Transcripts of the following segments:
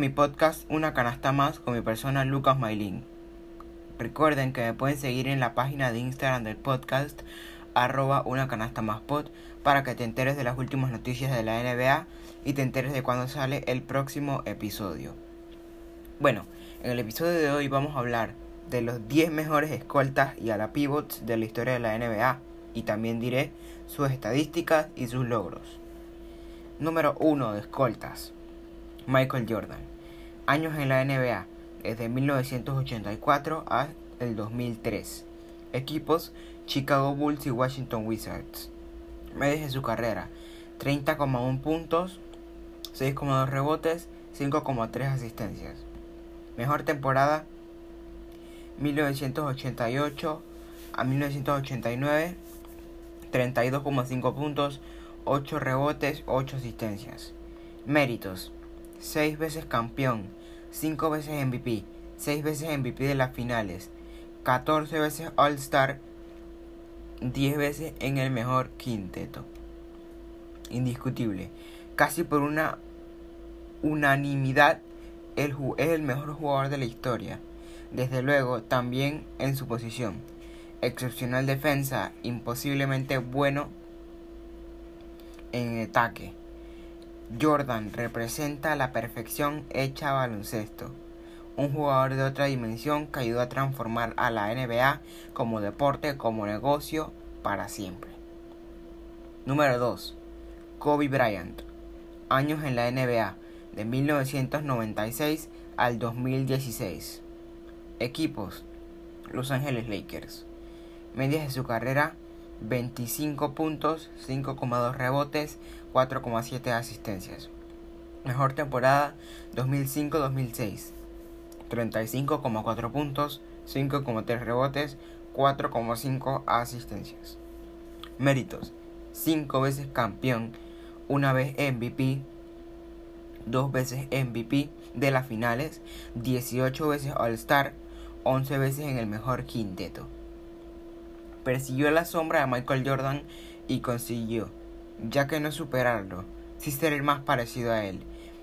Mi podcast Una canasta más con mi persona Lucas Mailín. Recuerden que me pueden seguir en la página de Instagram del podcast arroba una canasta más pod para que te enteres de las últimas noticias de la NBA y te enteres de cuándo sale el próximo episodio. Bueno, en el episodio de hoy vamos a hablar de los 10 mejores escoltas y a la pivots de la historia de la NBA y también diré sus estadísticas y sus logros. Número 1 de escoltas. Michael Jordan. Años en la NBA, desde 1984 hasta el 2003. Equipos Chicago Bulls y Washington Wizards. Medias de su carrera, 30,1 puntos, 6,2 rebotes, 5,3 asistencias. Mejor temporada 1988 a 1989, 32,5 puntos, 8 rebotes, 8 asistencias. Méritos 6 veces campeón, 5 veces MVP, 6 veces MVP de las finales, 14 veces All-Star, 10 veces en el mejor quinteto. Indiscutible. Casi por una unanimidad, es el mejor jugador de la historia. Desde luego, también en su posición. Excepcional defensa, imposiblemente bueno en ataque. Jordan representa la perfección hecha baloncesto, un jugador de otra dimensión que ayudó a transformar a la NBA como deporte, como negocio, para siempre. Número 2. Kobe Bryant. Años en la NBA, de 1996 al 2016. Equipos. Los Ángeles Lakers. Medias de su carrera 25 puntos, 5,2 rebotes, 4,7 asistencias. Mejor temporada 2005-2006. 35,4 puntos, 5,3 rebotes, 4,5 asistencias. Méritos. 5 veces campeón, una vez MVP, dos veces MVP de las finales, 18 veces All-Star, 11 veces en el mejor quinteto persiguió la sombra de Michael Jordan y consiguió, ya que no superarlo, sí ser el más parecido a él.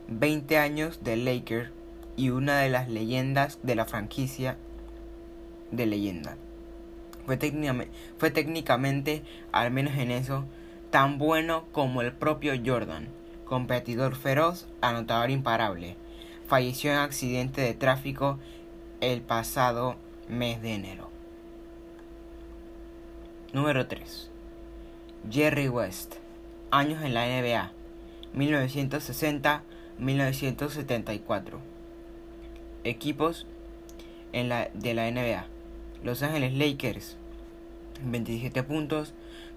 20 años de Laker y una de las leyendas de la franquicia de leyenda. Fue fue técnicamente, al menos en eso, tan bueno como el propio Jordan, competidor feroz, anotador imparable. Falleció en accidente de tráfico el pasado mes de enero. Número 3. Jerry West. Años en la NBA. 1960-1974. Equipos en la, de la NBA. Los Ángeles Lakers. 27 puntos,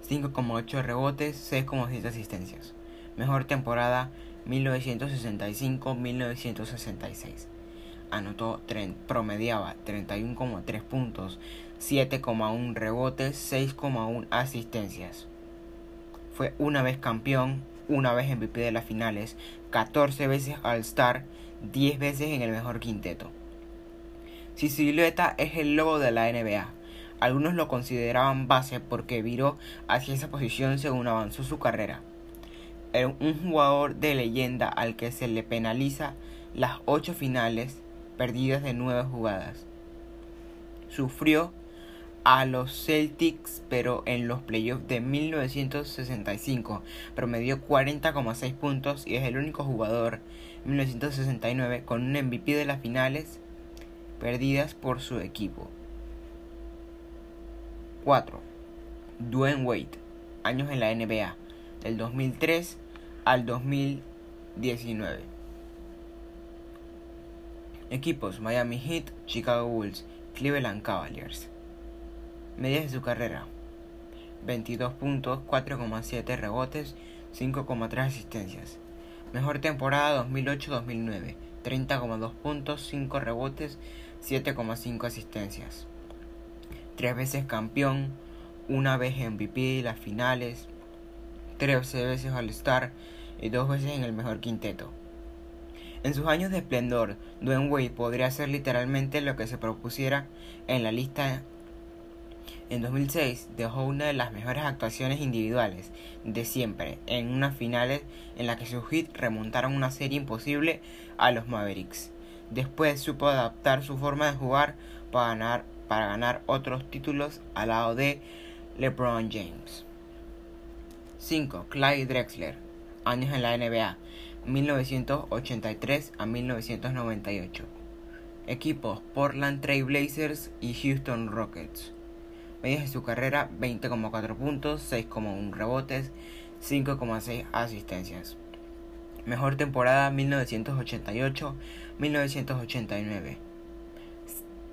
5,8 rebotes, 6,7 asistencias. Mejor temporada 1965-1966 anotó, promediaba 31,3 puntos, 7,1 rebotes, 6,1 asistencias. Fue una vez campeón, una vez MVP de las finales, 14 veces All-Star, 10 veces en el mejor quinteto. Su silueta es el logo de la NBA. Algunos lo consideraban base porque viró hacia esa posición según avanzó su carrera. Era un jugador de leyenda al que se le penaliza las 8 finales perdidas de nueve jugadas. Sufrió a los Celtics, pero en los playoffs de 1965 promedió 40,6 puntos y es el único jugador 1969 con un MVP de las finales perdidas por su equipo. 4. Dwayne Wade, años en la NBA, del 2003 al 2019. Equipos Miami Heat, Chicago Bulls, Cleveland Cavaliers. Medias de su carrera. 22 puntos, 4,7 rebotes, 5,3 asistencias. Mejor temporada 2008-2009. 30,2 puntos, 5 rebotes, 7,5 asistencias. Tres veces campeón, una vez MVP de las finales, tres veces All-Star y dos veces en el mejor quinteto. En sus años de esplendor, Dwayne Wade podría hacer literalmente lo que se propusiera en la lista En 2006 dejó una de las mejores actuaciones individuales de siempre en unas finales en las que sus hits remontaron una serie imposible a los Mavericks. Después supo adaptar su forma de jugar para ganar, otros títulos al lado de LeBron James. 5. Clyde Drexler. Años en la NBA. 1983 a 1998. Equipos Portland Trail Blazers y Houston Rockets. Medias de su carrera 20,4 puntos, 6,1 rebotes, 5,6 asistencias. Mejor temporada 1988-1989.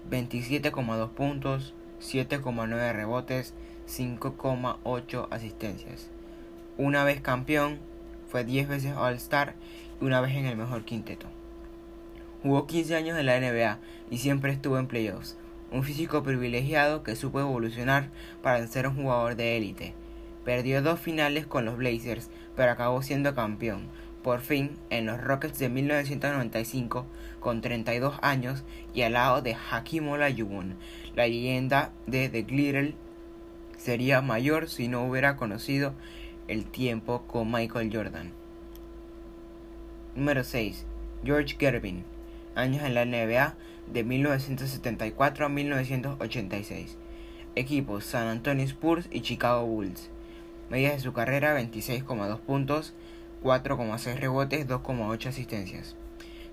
27,2 puntos, 7,9 rebotes, 5,8 asistencias. Una vez campeón, fue 10 veces All-Star y una vez en el mejor quinteto. Jugó 15 años en la NBA y siempre estuvo en playoffs. Un físico privilegiado que supo evolucionar para ser un jugador de élite. Perdió dos finales con los Blazers, pero acabó siendo campeón, por fin, en los Rockets de 1995, con 32 años y al lado de Hakim Olajuwon, la leyenda de The Glitter sería mayor si no hubiera conocido el tiempo con Michael Jordan. Número 6. George Gervin. Años en la NBA de 1974 a 1986. Equipos San Antonio Spurs y Chicago Bulls. Medias de su carrera 26,2 puntos, 4,6 rebotes, 2,8 asistencias.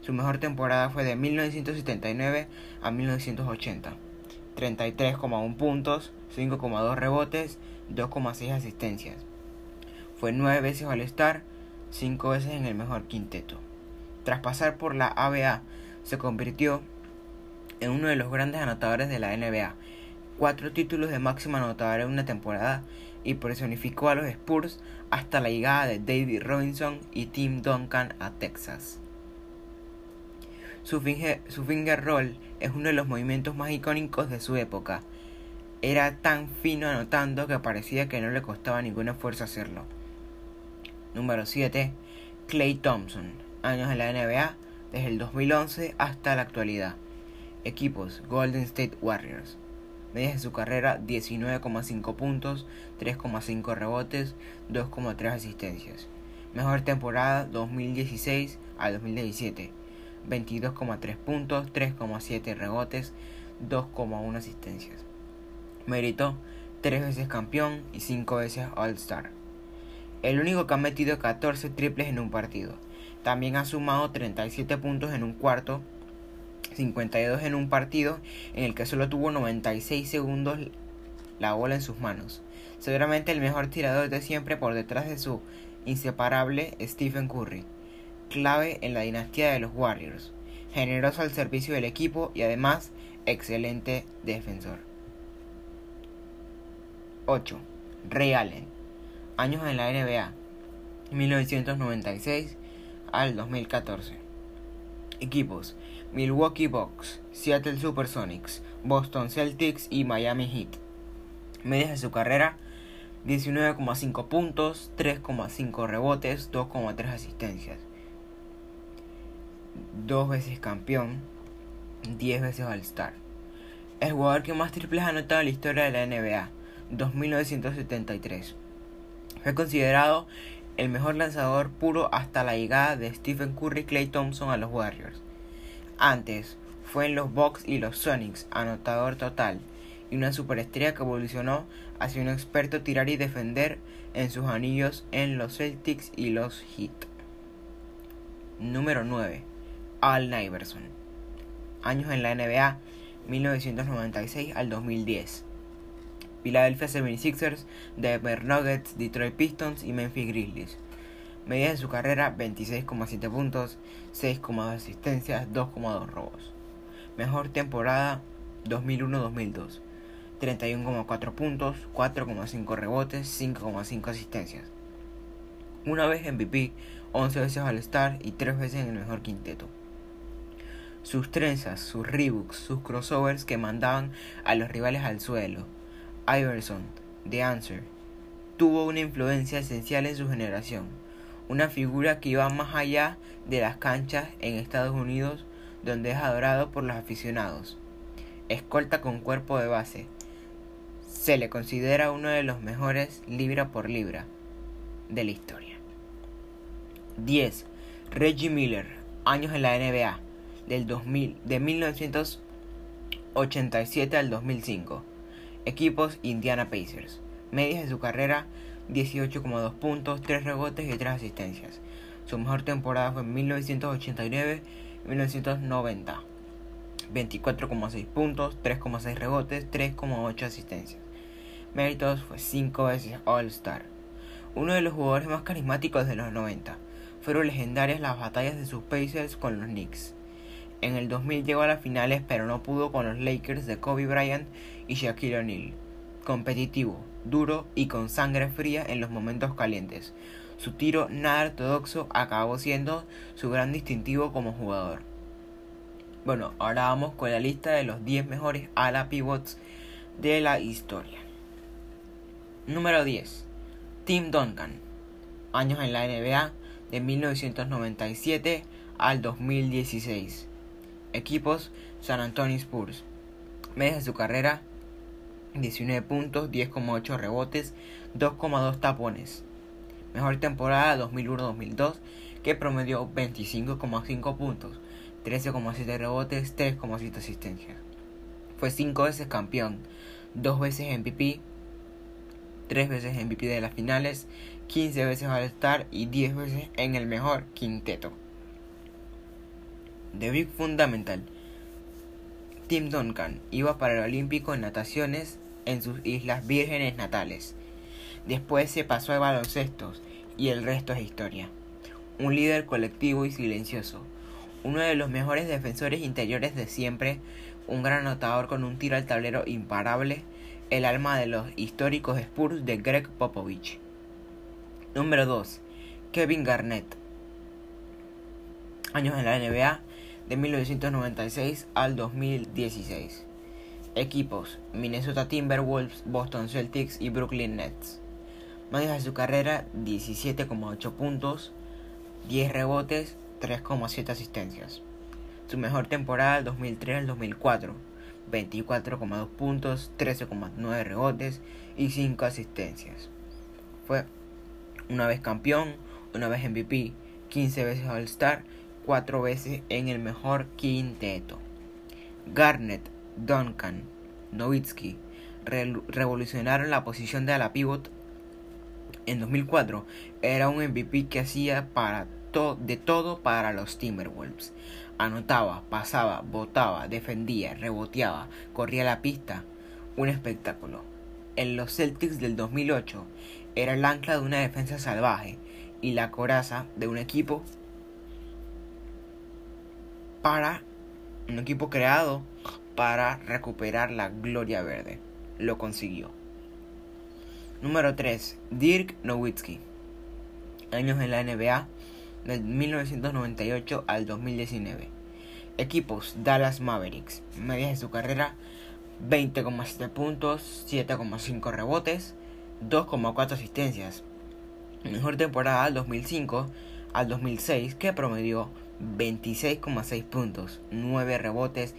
Su mejor temporada fue de 1979 a 1980. 33,1 puntos, 5,2 rebotes, 2,6 asistencias. Fue nueve veces All-Star, cinco veces en el mejor quinteto. Tras pasar por la ABA, se convirtió en uno de los grandes anotadores de la NBA. Cuatro títulos de máximo anotador en una temporada y personificó a los Spurs hasta la llegada de David Robinson y Tim Duncan a Texas. Su finger, su finger roll es uno de los movimientos más icónicos de su época. Era tan fino anotando que parecía que no le costaba ningún esfuerzo hacerlo. Número 7. Clay Thompson. Años en la NBA desde el 2011 hasta la actualidad. Equipos Golden State Warriors. Medias de su carrera 19,5 puntos, 3,5 rebotes, 2,3 asistencias. Mejor temporada 2016 a 2017. 22,3 puntos, 3,7 rebotes, 2,1 asistencias. Mérito 3 veces campeón y 5 veces All-Star el único que ha metido 14 triples en un partido. También ha sumado 37 puntos en un cuarto, 52 en un partido en el que solo tuvo 96 segundos la bola en sus manos. Seguramente el mejor tirador de siempre por detrás de su inseparable Stephen Curry, clave en la dinastía de los Warriors, generoso al servicio del equipo y además excelente defensor. 8. Ray Allen años en la NBA, 1996 al 2014. Equipos: Milwaukee Bucks, Seattle Supersonics, Boston Celtics y Miami Heat. Medias de su carrera: 19,5 puntos, 3,5 rebotes, 2,3 asistencias. Dos veces campeón, 10 veces All-Star. El jugador que más triples ha anotado en la historia de la NBA, 2973. Fue considerado el mejor lanzador puro hasta la llegada de Stephen Curry y Clay Thompson a los Warriors. Antes fue en los Bucks y los Sonics, anotador total, y una superestrella que evolucionó hacia un experto tirar y defender en sus anillos en los Celtics y los Heat. Número 9. Al Iverson. Años en la NBA 1996 al 2010. Philadelphia 76ers, Denver Nuggets, Detroit Pistons y Memphis Grizzlies. Medidas de su carrera 26,7 puntos, 6,2 asistencias, 2,2 robos. Mejor temporada 2001-2002. 31,4 puntos, 4,5 rebotes, 5,5 asistencias. Una vez MVP, 11 veces al Star y 3 veces en el mejor quinteto. Sus trenzas, sus rebooks, sus crossovers que mandaban a los rivales al suelo, Iverson, The Answer, tuvo una influencia esencial en su generación, una figura que iba más allá de las canchas en Estados Unidos, donde es adorado por los aficionados. Escolta con cuerpo de base, Se le considera uno de los mejores libra por libra de la historia. 10. Reggie Miller, años en la NBA, del 2000, de 1987 al 2005. Equipos Indiana Pacers. Medias de su carrera 18,2 puntos, 3 rebotes y 3 asistencias. Su mejor temporada fue en 1989 y 1990. 24,6 puntos, 3,6 rebotes, 3,8 asistencias. Méritos fue 5 veces All-Star. Uno de los jugadores más carismáticos de los 90. Fueron legendarias las batallas de sus Pacers con los Knicks. En el 2000 llegó a las finales pero no pudo con los Lakers de Kobe Bryant y Shaquille O'Neal. Competitivo, duro y con sangre fría en los momentos calientes. Su tiro nada ortodoxo acabó siendo su gran distintivo como jugador. Bueno, ahora vamos con la lista de los 10 mejores ala pivots de la historia. Número 10. Tim Duncan. Años en la NBA de 1997 al 2016. Equipos San Antonio Spurs. Media de su carrera 19 puntos, 10,8 rebotes, 2,2 tapones. Mejor temporada 2001-2002 que promedió 25,5 puntos, 13,7 rebotes, 3,7 asistencias. Fue 5 veces campeón, 2 veces MVP, 3 veces MVP de las finales, 15 veces All-Star y 10 veces en el mejor quinteto. The Big Fundamental. Tim Duncan iba para el Olímpico en nataciones en sus Islas Vírgenes natales. Después se pasó a baloncestos y el resto es historia. Un líder colectivo y silencioso, uno de los mejores defensores interiores de siempre, un gran anotador con un tiro al tablero imparable, el alma de los históricos Spurs de Greg Popovich. Número 2. Kevin Garnett. Años en la NBA de 1996 al 2016. Equipos: Minnesota Timberwolves, Boston Celtics y Brooklyn Nets. De su carrera: 17,8 puntos, 10 rebotes, 3,7 asistencias. Su mejor temporada del 2003 al 2004: 24,2 puntos, 13,9 rebotes y 5 asistencias. Fue una vez campeón, una vez MVP, 15 veces All-Star 4 veces en el mejor quinteto. Garnett, Duncan, Nowitzki revolucionaron la posición de ala pivot en 2004. Era un MVP que hacía para de todo para los Timberwolves. Anotaba, pasaba, botaba, defendía, reboteaba, corría la pista. Un espectáculo. En los Celtics del 2008 era el ancla de una defensa salvaje y la coraza de un equipo para un equipo creado para recuperar la gloria verde. Lo consiguió. Número 3. Dirk Nowitzki. Años en la NBA del 1998 al 2019. Equipos Dallas Mavericks. Medias de su carrera 20,7 puntos, 7,5 rebotes, 2,4 asistencias. Mejor temporada del 2005 al 2006 que promedió 26,6 puntos, 9 rebotes,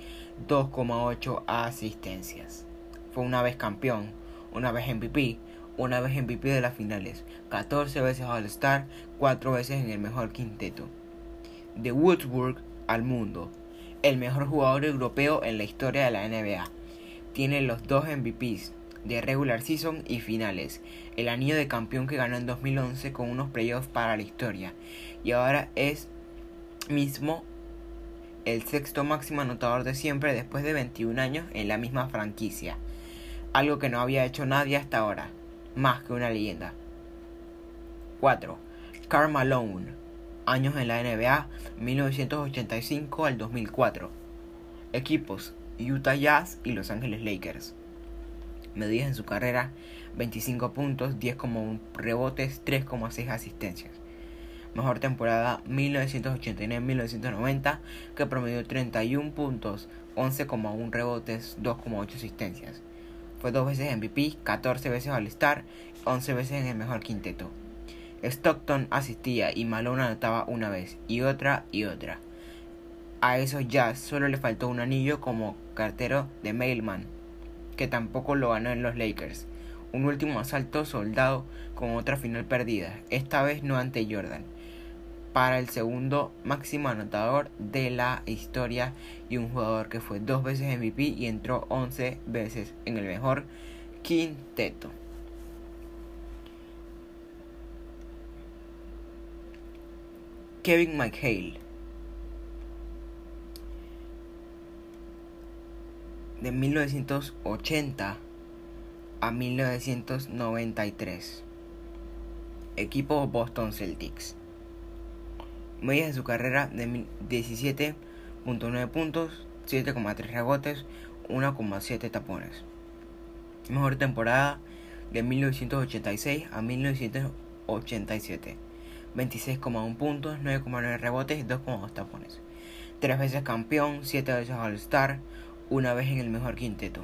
2,8 asistencias. Fue una vez campeón, una vez MVP, una vez MVP de las finales, 14 veces All-Star, 4 veces en el mejor quinteto. De Woodsburg al mundo, el mejor jugador europeo en la historia de la NBA. Tiene los dos MVPs de regular season y finales, el anillo de campeón que ganó en 2011 con unos playoffs para la historia, y ahora es mismo el sexto máximo anotador de siempre después de 21 años en la misma franquicia, algo que no había hecho nadie hasta ahora, más que una leyenda. 4. Karl Malone, años en la NBA 1985 al 2004. Equipos Utah Jazz y Los Ángeles Lakers. Medidas en su carrera 25 puntos, 10,1 rebotes, 3,6 asistencias mejor temporada 1989-1990, que promedió 31 puntos, 11,1 rebotes, 2,8 asistencias. Fue dos veces MVP, 14 veces All-Star, 11 veces en el mejor quinteto. Stockton asistía y Malone anotaba una vez, y otra y otra. A esos Jazz solo le faltó un anillo como cartero de Mailman. que tampoco lo ganó en los Lakers. Un último asalto soldado con otra final perdida, esta vez no ante Jordan, para el segundo máximo anotador de la historia y un jugador que fue dos veces MVP y entró 11 veces en el mejor quinteto. Kevin McHale de 1980 a 1993. Equipo Boston Celtics. Medias de su carrera de 17.9 puntos, 7,3 rebotes, 1,7 tapones. Mejor temporada de 1986 a 1987. 26,1 puntos, 9,9 rebotes y 2,2 tapones. Tres veces campeón, 7 veces All-Star, una vez en el mejor quinteto.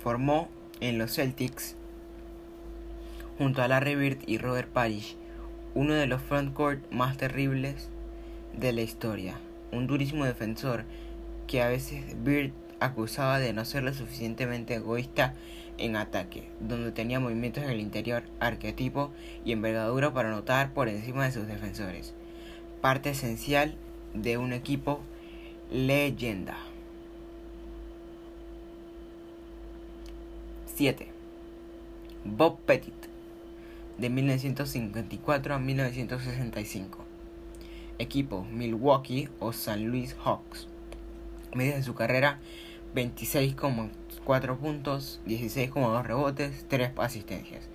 Formó en los Celtics junto a Larry Bird y Robert Parrish uno de los frontcourt más terribles de la historia. Un durísimo defensor que a veces Bird acusaba de no ser lo suficientemente egoísta en ataque, donde tenía movimientos en el interior, arquetipo y envergadura para anotar por encima de sus defensores. Parte esencial de un equipo leyenda. 7. Bob Pettit, de 1954 a 1965. Equipo Milwaukee o San Luis Hawks. Media de su carrera 26,4 puntos, 16,2 rebotes, 3 asistencias.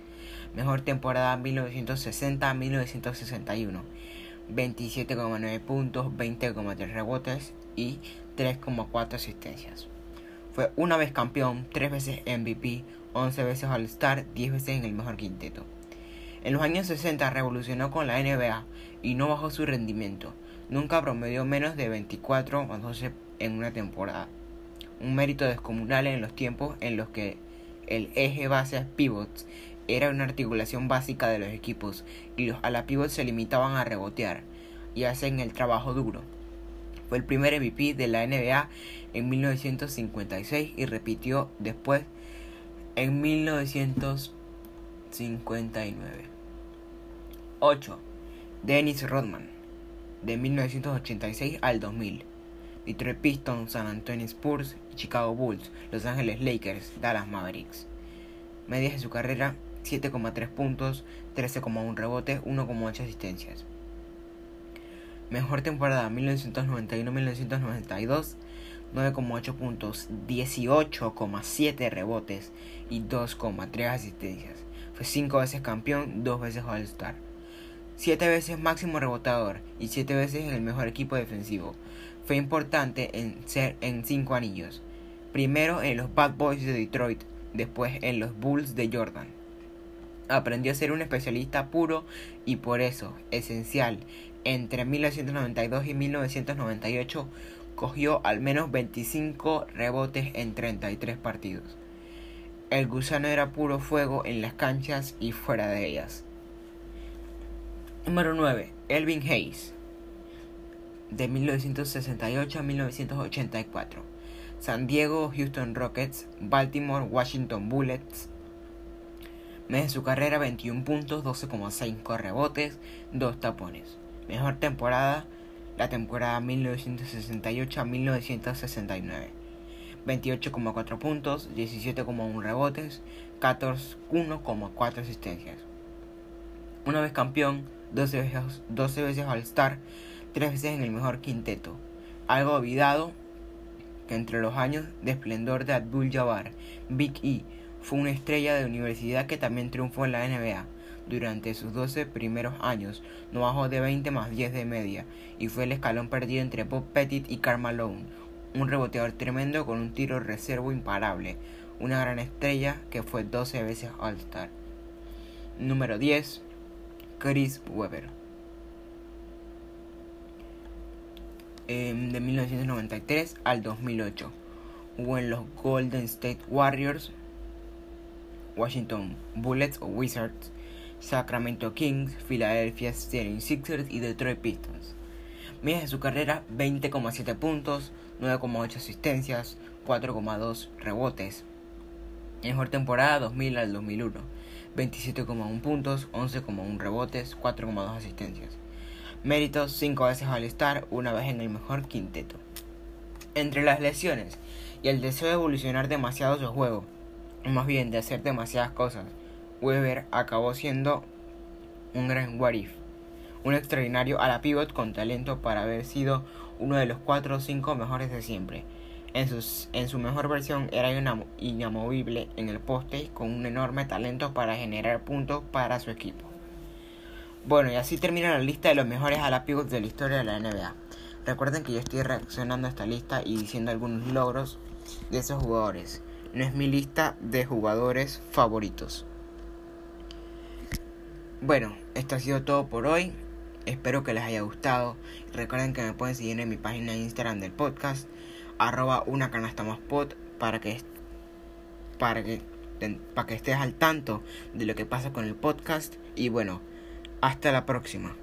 Mejor temporada 1960 1961 27,9 puntos, 20,3 rebotes y 3,4 asistencias. Fue una vez campeón, 3 veces MVP, 11 veces All-Star, 10 veces en el mejor quinteto. En los años 60 revolucionó con la NBA y no bajó su rendimiento. Nunca promedió menos de 24 o 12 en una temporada. Un mérito descomunal en los tiempos en los que el eje base pivots era una articulación básica de los equipos y los ala pivots se limitaban a rebotear y hacen el trabajo duro. Fue el primer MVP de la NBA en 1956 y repitió después en 1959. 8. Dennis Rodman, de 1986 al 2000. Detroit Pistons, San Antonio Spurs, Chicago Bulls, Los Ángeles Lakers, Dallas Mavericks. Medias de su carrera 7,3 puntos, 13,1 rebotes, 1,8 asistencias. Mejor temporada 1991-1992, 9,8 puntos, 18,7 rebotes y 2,3 asistencias. Fue 5 veces campeón, 2 veces All-Star. 7 veces máximo rebotador y 7 veces en el mejor equipo defensivo. Fue importante en ser en 5 anillos. Primero en los Bad Boys de Detroit, después en los Bulls de Jordan aprendió a ser un especialista puro y por eso, esencial, entre 1992 y 1998 cogió al menos 25 rebotes en 33 partidos. El gusano era puro fuego en las canchas y fuera de ellas. Número 9. Elvin Hayes. De 1968 a 1984. San Diego, Houston Rockets, Baltimore, Washington Bullets, Mes de su carrera 21 puntos, 12,5 rebotes, 2 tapones. Mejor temporada, la temporada 1968 a 1969. 28,4 puntos, 17,1 rebotes, 14,4 asistencias. Una vez campeón, 12 veces, 12 veces All-Star, 3 veces en el mejor quinteto. Algo olvidado que entre los años de esplendor de Abdul Jabbar, Big E, fue una estrella de universidad que también triunfó en la NBA. Durante sus 12 primeros años no bajó de 20 más 10 de media y fue el escalón perdido entre Bob Pettit y Karl Malone, un reboteador tremendo con un tiro reservo imparable, una gran estrella que fue 12 veces All-Star. Número 10. Chris Webber. Em, de 1993 al 2008. Jugó en los Golden State Warriors, Washington Bullets o Wizards, Sacramento Kings, Philadelphia 76ers y Detroit Pistons. Medias de su carrera 20,7 puntos, 9,8 asistencias, 4,2 rebotes. Mejor temporada 2000 al 2001. 27,1 puntos, 11,1 rebotes, 4,2 asistencias. Méritos 5 veces al estar, una vez en el mejor quinteto. Entre las lesiones y el deseo de evolucionar demasiado su juego, o más bien de hacer demasiadas cosas, Weber acabó siendo un gran what un extraordinario a la pivot con talento para haber sido uno de los 4 o 5 mejores de siempre. En, sus, en su mejor versión era inamovible en el poste con un enorme talento para generar puntos para su equipo. Bueno, y así termina la lista de los mejores a la pivot de la historia de la NBA. Recuerden que yo estoy reaccionando a esta lista y diciendo algunos logros de esos jugadores. No es mi lista de jugadores favoritos. Bueno, esto ha sido todo por hoy. Espero que les haya gustado. Recuerden que me pueden seguir en mi página de Instagram del podcast, arroba una canasta más pod, para que, para que, para que estés al tanto de lo que pasa con el podcast. Y bueno, hasta la próxima.